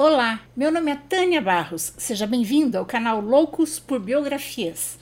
Olá, meu nome é Tânia Barros. Seja bem-vindo ao canal Loucos por Biografias.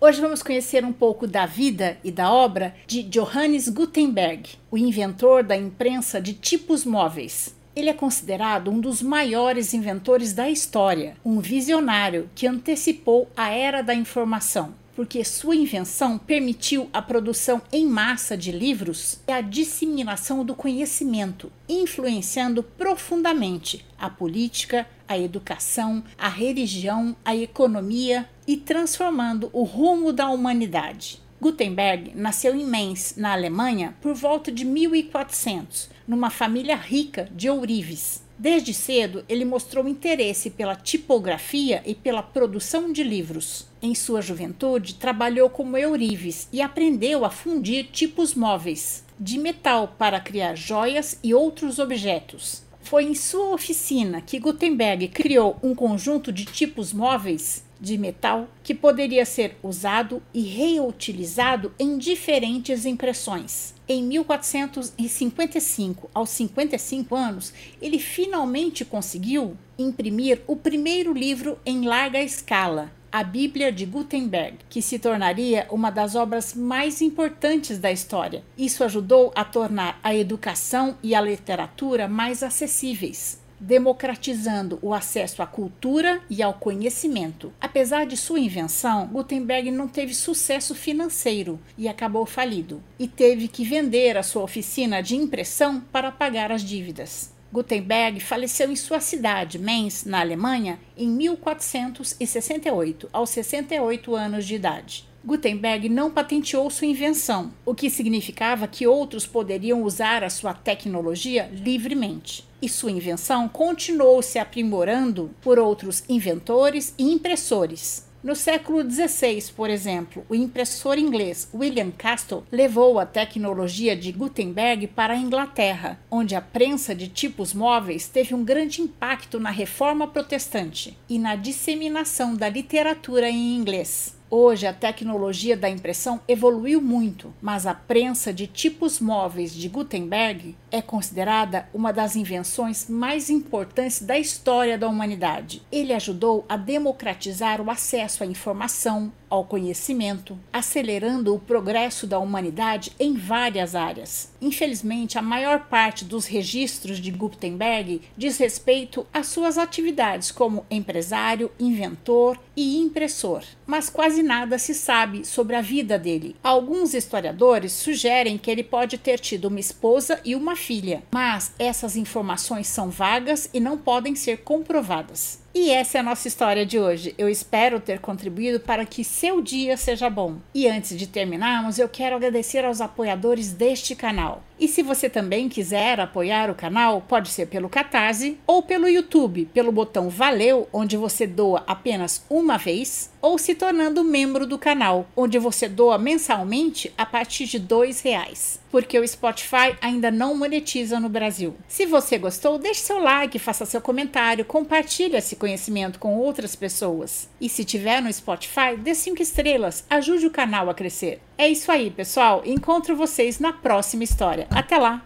Hoje vamos conhecer um pouco da vida e da obra de Johannes Gutenberg, o inventor da imprensa de tipos móveis. Ele é considerado um dos maiores inventores da história, um visionário que antecipou a era da informação porque sua invenção permitiu a produção em massa de livros e a disseminação do conhecimento, influenciando profundamente a política, a educação, a religião, a economia e transformando o rumo da humanidade. Gutenberg nasceu em Mainz, na Alemanha, por volta de 1400, numa família rica de ourives. Desde cedo, ele mostrou interesse pela tipografia e pela produção de livros. Em sua juventude, trabalhou como eurives e aprendeu a fundir tipos móveis de metal para criar joias e outros objetos. Foi em sua oficina que Gutenberg criou um conjunto de tipos móveis de metal que poderia ser usado e reutilizado em diferentes impressões. Em 1455, aos 55 anos, ele finalmente conseguiu imprimir o primeiro livro em larga escala, a Bíblia de Gutenberg, que se tornaria uma das obras mais importantes da história. Isso ajudou a tornar a educação e a literatura mais acessíveis democratizando o acesso à cultura e ao conhecimento. Apesar de sua invenção, Gutenberg não teve sucesso financeiro e acabou falido, e teve que vender a sua oficina de impressão para pagar as dívidas. Gutenberg faleceu em sua cidade, Mainz, na Alemanha, em 1468, aos 68 anos de idade. Gutenberg não patenteou sua invenção, o que significava que outros poderiam usar a sua tecnologia livremente. E sua invenção continuou se aprimorando por outros inventores e impressores. No século XVI, por exemplo, o impressor inglês William Castle levou a tecnologia de Gutenberg para a Inglaterra, onde a prensa de tipos móveis teve um grande impacto na reforma protestante e na disseminação da literatura em inglês. Hoje a tecnologia da impressão evoluiu muito, mas a prensa de tipos móveis de Gutenberg é considerada uma das invenções mais importantes da história da humanidade. Ele ajudou a democratizar o acesso à informação, ao conhecimento, acelerando o progresso da humanidade em várias áreas. Infelizmente, a maior parte dos registros de Gutenberg diz respeito às suas atividades como empresário, inventor e impressor, mas quase nada se sabe sobre a vida dele. Alguns historiadores sugerem que ele pode ter tido uma esposa e uma filha, mas essas informações são vagas e não podem ser comprovadas. E essa é a nossa história de hoje. Eu espero ter contribuído para que seu dia seja bom. E antes de terminarmos, eu quero agradecer aos apoiadores deste canal. E se você também quiser apoiar o canal, pode ser pelo Catarse ou pelo YouTube, pelo botão Valeu, onde você doa apenas uma vez, ou se tornando membro do canal, onde você doa mensalmente a partir de dois reais, porque o Spotify ainda não monetiza no Brasil. Se você gostou, deixe seu like, faça seu comentário, compartilhe esse conhecimento com outras pessoas. E se tiver no Spotify, dê cinco estrelas, ajude o canal a crescer. É isso aí, pessoal. Encontro vocês na próxima história. Até lá!